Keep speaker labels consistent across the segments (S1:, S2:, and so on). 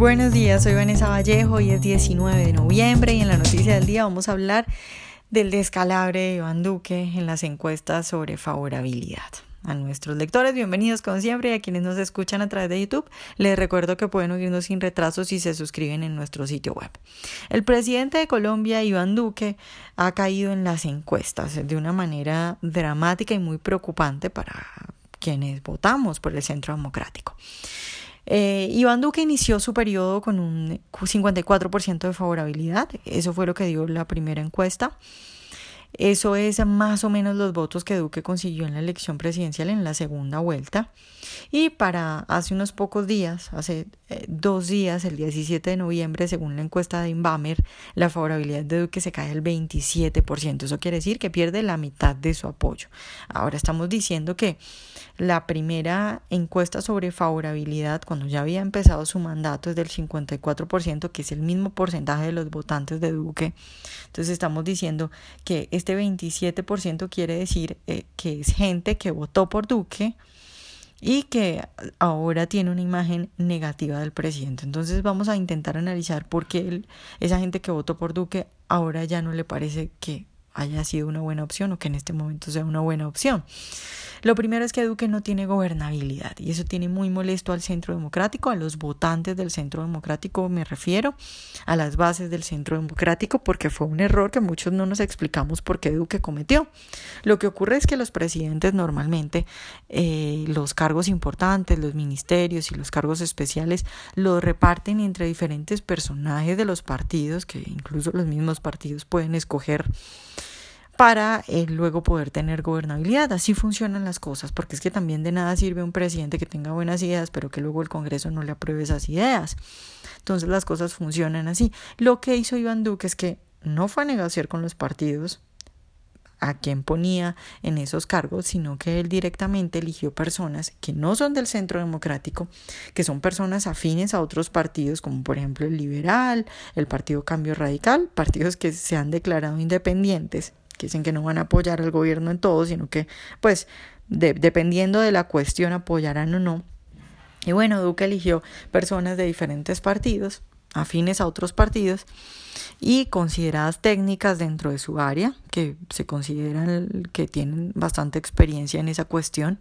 S1: Buenos días, soy Vanessa Vallejo y es 19 de noviembre y en la noticia del día vamos a hablar del descalabre de Iván Duque en las encuestas sobre favorabilidad. A nuestros lectores, bienvenidos como siempre y a quienes nos escuchan a través de YouTube, les recuerdo que pueden oírnos sin retraso si se suscriben en nuestro sitio web. El presidente de Colombia, Iván Duque, ha caído en las encuestas de una manera dramática y muy preocupante para quienes votamos por el Centro Democrático. Eh, Iván Duque inició su periodo con un 54% de favorabilidad, eso fue lo que dio la primera encuesta. Eso es más o menos los votos que Duque consiguió en la elección presidencial en la segunda vuelta. Y para hace unos pocos días, hace eh, dos días, el 17 de noviembre, según la encuesta de Inbamer, la favorabilidad de Duque se cae al 27%. Eso quiere decir que pierde la mitad de su apoyo. Ahora estamos diciendo que la primera encuesta sobre favorabilidad, cuando ya había empezado su mandato, es del 54%, que es el mismo porcentaje de los votantes de Duque. Entonces estamos diciendo que este 27% quiere decir eh, que es gente que votó por Duque y que ahora tiene una imagen negativa del presidente. Entonces vamos a intentar analizar por qué esa gente que votó por Duque ahora ya no le parece que haya sido una buena opción o que en este momento sea una buena opción. Lo primero es que Duque no tiene gobernabilidad y eso tiene muy molesto al centro democrático, a los votantes del centro democrático me refiero, a las bases del centro democrático, porque fue un error que muchos no nos explicamos por qué Duque cometió. Lo que ocurre es que los presidentes normalmente eh, los cargos importantes, los ministerios y los cargos especiales los reparten entre diferentes personajes de los partidos, que incluso los mismos partidos pueden escoger para eh, luego poder tener gobernabilidad. Así funcionan las cosas, porque es que también de nada sirve un presidente que tenga buenas ideas, pero que luego el Congreso no le apruebe esas ideas. Entonces las cosas funcionan así. Lo que hizo Iván Duque es que no fue a negociar con los partidos a quien ponía en esos cargos, sino que él directamente eligió personas que no son del centro democrático, que son personas afines a otros partidos, como por ejemplo el liberal, el Partido Cambio Radical, partidos que se han declarado independientes que dicen que no van a apoyar al gobierno en todo, sino que, pues, dependiendo de la cuestión, apoyarán o no. Y bueno, Duque eligió personas de diferentes partidos, afines a otros partidos, y consideradas técnicas dentro de su área, que se consideran que tienen bastante experiencia en esa cuestión,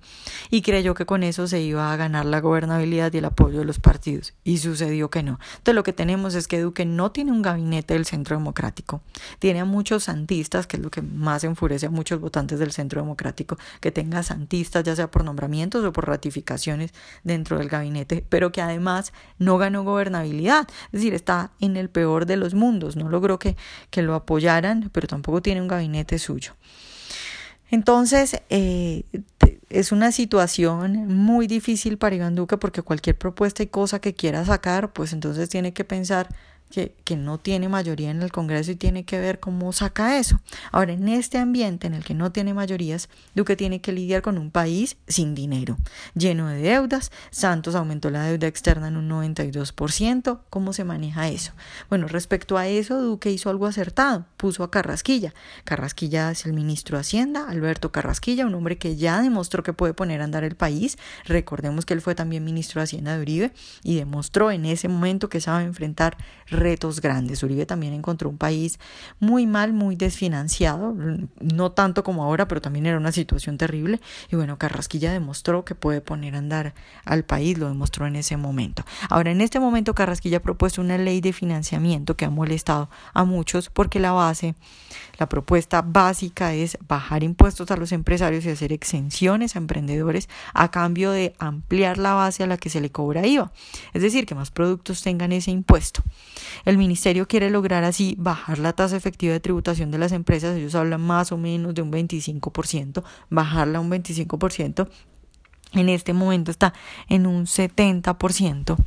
S1: y creyó que con eso se iba a ganar la gobernabilidad y el apoyo de los partidos, y sucedió que no. Entonces lo que tenemos es que Duque no tiene un gabinete del Centro Democrático, tiene a muchos santistas, que es lo que más enfurece a muchos votantes del Centro Democrático, que tenga santistas, ya sea por nombramientos o por ratificaciones dentro del gabinete, pero que además no ganó gobernabilidad, es decir, está en el peor de los mundos, no logró que, que lo apoyaran, pero tampoco tiene un gabinete suyo. Entonces, eh, es una situación muy difícil para Iván Duque porque cualquier propuesta y cosa que quiera sacar, pues entonces tiene que pensar que, no tiene mayoría en el Congreso y tiene que ver cómo saca eso. Ahora, en este ambiente en el que no tiene mayorías, Duque tiene que lidiar con un país sin dinero, lleno de deudas. Santos aumentó la deuda externa en un 92%. ¿Cómo se maneja eso? Bueno, respecto a eso, Duque hizo algo acertado. Puso a Carrasquilla. Carrasquilla es el ministro de Hacienda, Alberto Carrasquilla, un hombre que ya demostró que puede poner a andar el país. Recordemos que él fue también ministro de Hacienda de Uribe y demostró en ese momento que sabe enfrentar retos grandes. Uribe también encontró un país muy mal, muy desfinanciado, no tanto como ahora, pero también era una situación terrible. Y bueno, Carrasquilla demostró que puede poner a andar al país, lo demostró en ese momento. Ahora, en este momento, Carrasquilla ha propuesto una ley de financiamiento que ha molestado a muchos porque la base, la propuesta básica es bajar impuestos a los empresarios y hacer exenciones a emprendedores a cambio de ampliar la base a la que se le cobra IVA. Es decir, que más productos tengan ese impuesto. El ministerio quiere lograr así bajar la tasa efectiva de tributación de las empresas, ellos hablan más o menos de un 25%, bajarla un 25%, en este momento está en un 70%.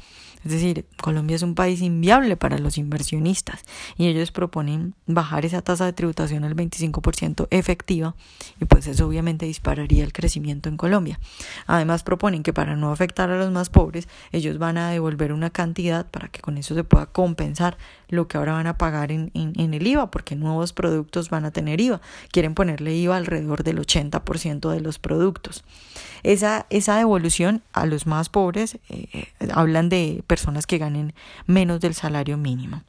S1: Es decir, Colombia es un país inviable para los inversionistas y ellos proponen bajar esa tasa de tributación al 25% efectiva y pues eso obviamente dispararía el crecimiento en Colombia. Además proponen que para no afectar a los más pobres, ellos van a devolver una cantidad para que con eso se pueda compensar lo que ahora van a pagar en, en, el IVA, porque nuevos productos van a tener IVA. Quieren ponerle IVA alrededor del 80% de los productos. Esa, esa devolución a los más pobres, eh, hablan de personas que ganen menos del salario mínimo.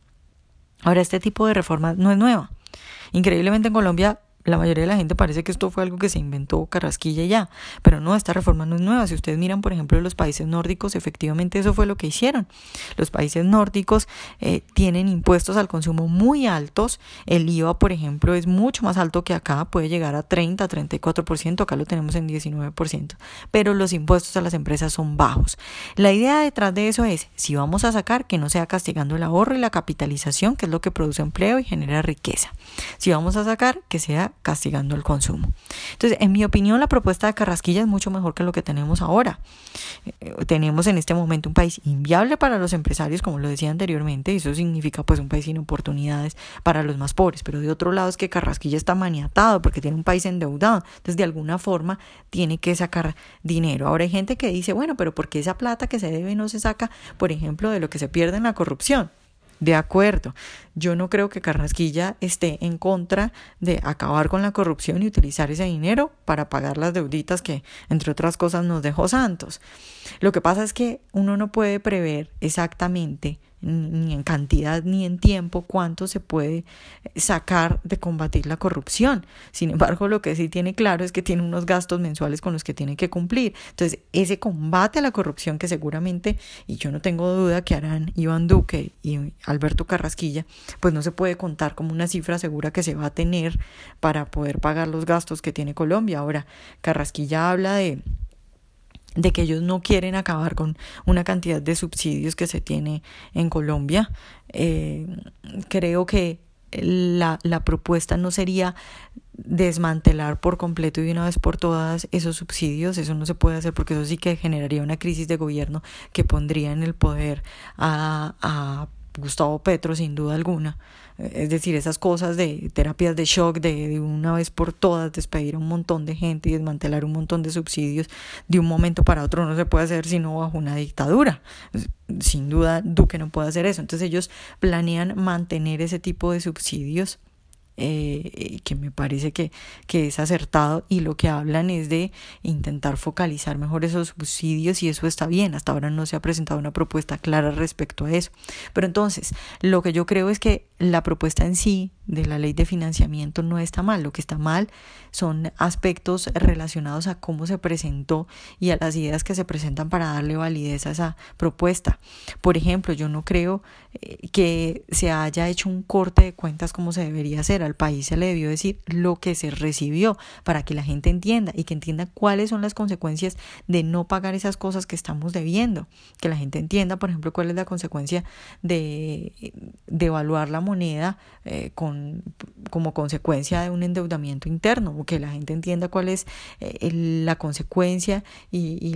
S1: Ahora, este tipo de reforma no es nueva. Increíblemente en Colombia la mayoría de la gente parece que esto fue algo que se inventó Carrasquilla ya, pero no, esta reforma no es nueva. Si ustedes miran, por ejemplo, los países nórdicos, efectivamente eso fue lo que hicieron. Los países nórdicos eh, tienen impuestos al consumo muy altos. El IVA, por ejemplo, es mucho más alto que acá, puede llegar a 30, 34%, acá lo tenemos en 19%, pero los impuestos a las empresas son bajos. La idea detrás de eso es, si vamos a sacar, que no sea castigando el ahorro y la capitalización, que es lo que produce empleo y genera riqueza. Si vamos a sacar, que sea castigando el consumo. Entonces, en mi opinión, la propuesta de Carrasquilla es mucho mejor que lo que tenemos ahora. Eh, tenemos en este momento un país inviable para los empresarios, como lo decía anteriormente, y eso significa pues un país sin oportunidades para los más pobres. Pero de otro lado es que Carrasquilla está maniatado porque tiene un país endeudado. Entonces, de alguna forma, tiene que sacar dinero. Ahora hay gente que dice, bueno, pero ¿por qué esa plata que se debe no se saca, por ejemplo, de lo que se pierde en la corrupción? De acuerdo, yo no creo que Carrasquilla esté en contra de acabar con la corrupción y utilizar ese dinero para pagar las deuditas que, entre otras cosas, nos dejó Santos. Lo que pasa es que uno no puede prever exactamente ni en cantidad ni en tiempo cuánto se puede sacar de combatir la corrupción. Sin embargo, lo que sí tiene claro es que tiene unos gastos mensuales con los que tiene que cumplir. Entonces, ese combate a la corrupción que seguramente, y yo no tengo duda que harán Iván Duque y Alberto Carrasquilla, pues no se puede contar como una cifra segura que se va a tener para poder pagar los gastos que tiene Colombia. Ahora, Carrasquilla habla de de que ellos no quieren acabar con una cantidad de subsidios que se tiene en Colombia. Eh, creo que la, la propuesta no sería desmantelar por completo y de una vez por todas esos subsidios, eso no se puede hacer porque eso sí que generaría una crisis de gobierno que pondría en el poder a, a Gustavo Petro sin duda alguna. Es decir, esas cosas de terapias de shock, de, una vez por todas despedir a un montón de gente y desmantelar un montón de subsidios de un momento para otro no se puede hacer sino bajo una dictadura. Sin duda Duque no puede hacer eso. Entonces ellos planean mantener ese tipo de subsidios eh, que me parece que, que es acertado y lo que hablan es de intentar focalizar mejor esos subsidios y eso está bien. Hasta ahora no se ha presentado una propuesta clara respecto a eso. Pero entonces, lo que yo creo es que la propuesta en sí de la ley de financiamiento no está mal. Lo que está mal son aspectos relacionados a cómo se presentó y a las ideas que se presentan para darle validez a esa propuesta. Por ejemplo, yo no creo eh, que se haya hecho un corte de cuentas como se debería hacer. Al país se le debió decir lo que se recibió para que la gente entienda y que entienda cuáles son las consecuencias de no pagar esas cosas que estamos debiendo. Que la gente entienda, por ejemplo, cuál es la consecuencia de, de evaluar la moneda eh, con como consecuencia de un endeudamiento interno, que la gente entienda cuál es eh, la consecuencia y, y,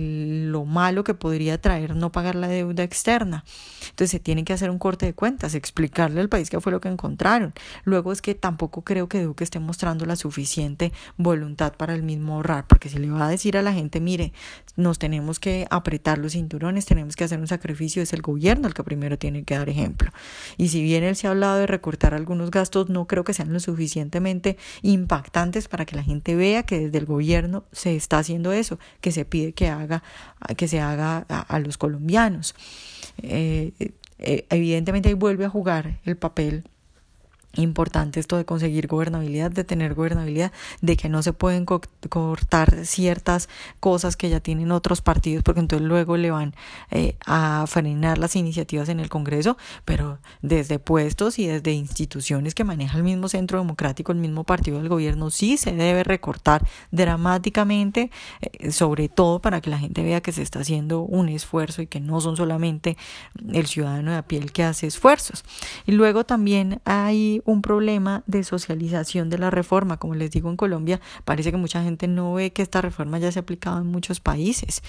S1: lo malo que podría traer no pagar la deuda externa. Entonces se tiene que hacer un corte de cuentas, explicarle al país qué fue lo que encontraron. Luego es que tampoco creo que Duque esté mostrando la suficiente voluntad para el mismo ahorrar, porque si le va a decir a la gente, mire, nos tenemos que apretar los cinturones, tenemos que hacer un sacrificio, es el gobierno el que primero tiene que dar ejemplo. Y si bien él se ha hablado de recortar algunos gastos, no creo que sean lo suficientemente impactantes para que la gente vea que desde el gobierno se está haciendo eso, que se pide que haga, que se haga a, los colombianos. Eh, eh, evidentemente ahí vuelve a jugar el papel importante esto de conseguir gobernabilidad, de tener gobernabilidad, de que no se pueden cortar ciertas cosas que ya tienen otros partidos, porque entonces luego le van eh, a frenar las iniciativas en el Congreso, pero desde puestos y desde instituciones que maneja el mismo centro democrático, el mismo partido del gobierno, sí se debe recortar dramáticamente, eh, sobre todo para que la gente vea que se está haciendo un esfuerzo y que no son solamente el ciudadano de a pie el que hace esfuerzos. Y luego también hay un problema de socialización de la reforma. Como les digo, en Colombia parece que mucha gente no ve que esta reforma ya se ha aplicado en muchos países.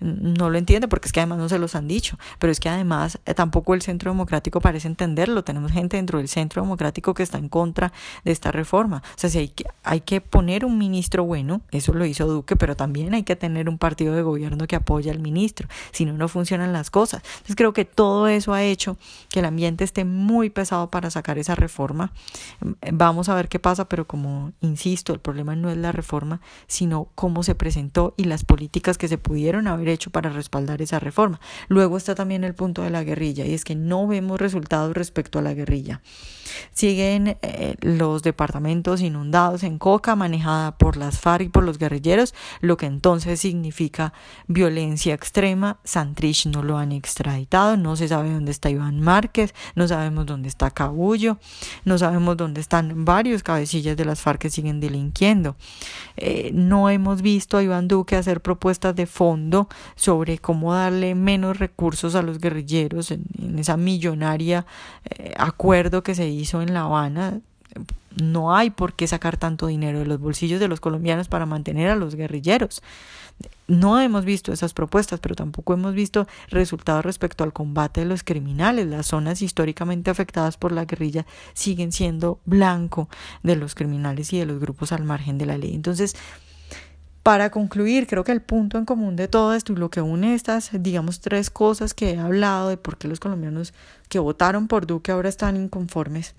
S1: No lo entiende porque es que además no se los han dicho, pero es que además eh, tampoco el Centro Democrático parece entenderlo. Tenemos gente dentro del Centro Democrático que está en contra de esta reforma. O sea, si hay que, hay que poner un ministro bueno, eso lo hizo Duque, pero también hay que tener un partido de gobierno que apoya al ministro. Si no, no funcionan las cosas. Entonces creo que todo eso ha hecho que el ambiente esté muy pesado para sacar esa reforma reforma. Vamos a ver qué pasa, pero como insisto, el problema no es la reforma, sino cómo se presentó y las políticas que se pudieron haber hecho para respaldar esa reforma. Luego está también el punto de la guerrilla y es que no vemos resultados respecto a la guerrilla. Siguen eh, los departamentos inundados en coca manejada por las FARC y por los guerrilleros, lo que entonces significa violencia extrema. Santrich no lo han extraditado, no se sabe dónde está Iván Márquez, no sabemos dónde está Cabullo, no sabemos dónde están varios cabecillas de las FARC que siguen delinquiendo. Eh, no hemos visto a Iván Duque hacer propuestas de fondo sobre cómo darle menos recursos a los guerrilleros en, esa millonaria eh, acuerdo que se hizo en La Habana no hay por qué sacar tanto dinero de los bolsillos de los colombianos para mantener a los guerrilleros. No hemos visto esas propuestas, pero tampoco hemos visto resultados respecto al combate de los criminales. Las zonas históricamente afectadas por la guerrilla siguen siendo blanco de los criminales y de los grupos al margen de la ley. Entonces, para concluir, creo que el punto en común de todo esto y lo que une estas, digamos, tres cosas que he hablado de por qué los colombianos que votaron por Duque ahora están inconformes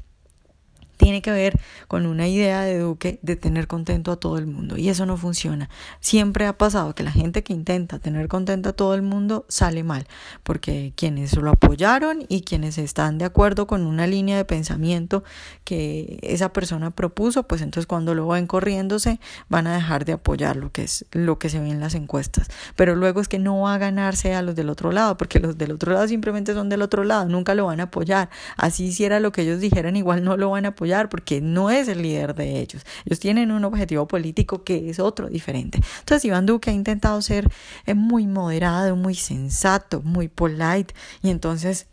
S1: tiene que ver con una idea de Duque de tener contento a todo el mundo y eso no funciona. Siempre ha pasado que la gente que intenta tener contento a todo el mundo sale mal, porque quienes lo apoyaron y quienes están de acuerdo con una línea de pensamiento que esa persona propuso, pues entonces cuando lo ven corriéndose van a dejar de apoyar lo que es lo que se ve en las encuestas. Pero luego es que no va a ganarse a los del otro lado, porque los del otro lado simplemente son del otro lado, nunca lo van a apoyar. Así hiciera lo que ellos dijeran, igual no lo van a apoyar porque no es el líder de ellos. Ellos tienen un objetivo político que es otro diferente. Entonces Iván Duque ha intentado ser eh, muy moderado, muy sensato, muy polite y entonces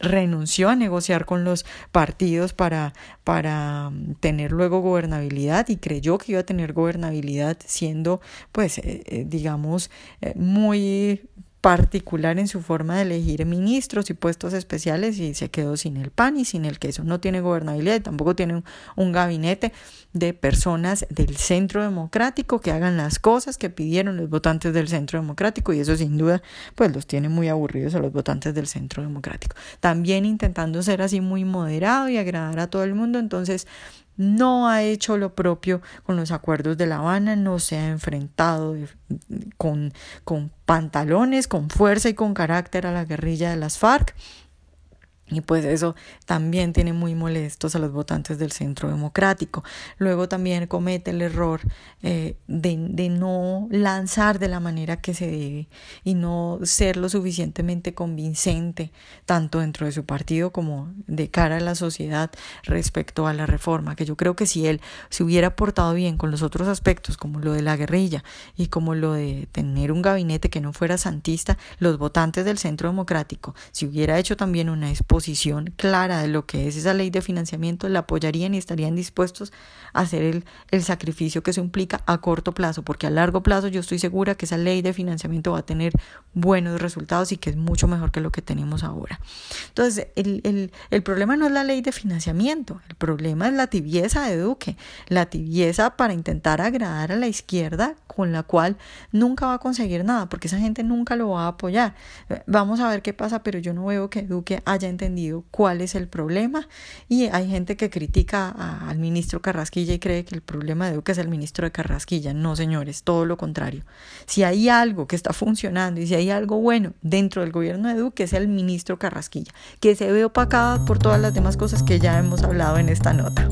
S1: renunció a negociar con los partidos para, para mm, tener luego gobernabilidad y creyó que iba a tener gobernabilidad siendo pues eh, eh, digamos muy particular en su forma de elegir ministros y puestos especiales y se quedó sin el pan y sin el queso. No tiene gobernabilidad y tampoco tiene un, gabinete de personas del centro democrático que hagan las cosas que pidieron los votantes del centro democrático y eso sin duda pues los tiene muy aburridos a los votantes del centro democrático. También intentando ser así muy moderado y agradar a todo el mundo, entonces no ha hecho lo propio con los acuerdos de La Habana, no se ha enfrentado con, con pantalones, con fuerza y con carácter a la guerrilla de las FARC. Y pues eso también tiene muy molestos a los votantes del centro democrático. Luego también comete el error eh, de, de, no lanzar de la manera que se debe y no ser lo suficientemente convincente, tanto dentro de su partido como de cara a la sociedad respecto a la reforma. Que yo creo que si él se hubiera portado bien con los otros aspectos, como lo de la guerrilla y como lo de tener un gabinete que no fuera santista, los votantes del centro democrático, si hubiera hecho también una posición clara de lo que es esa ley de financiamiento, la apoyarían y estarían dispuestos a hacer el, el sacrificio que eso implica a corto plazo, porque a largo plazo yo estoy segura que esa ley de financiamiento va a tener buenos resultados y que es mucho mejor que lo que tenemos ahora. Entonces, el, el, el problema no es la ley de financiamiento, el problema es la tibieza de Duque, la tibieza para intentar agradar a la izquierda con la cual nunca va a conseguir nada, porque esa gente nunca lo va a apoyar. Vamos a ver qué pasa, pero yo no veo que Duque haya entendido cuál es el problema y hay gente que critica al ministro Carrasquilla y cree que el problema de Duque es el ministro de Carrasquilla. No, señores, todo lo contrario. Si hay algo que está funcionando y si hay algo bueno dentro del gobierno de Duque es el ministro Carrasquilla, que se ve opacada por todas las demás cosas que ya hemos hablado en esta nota.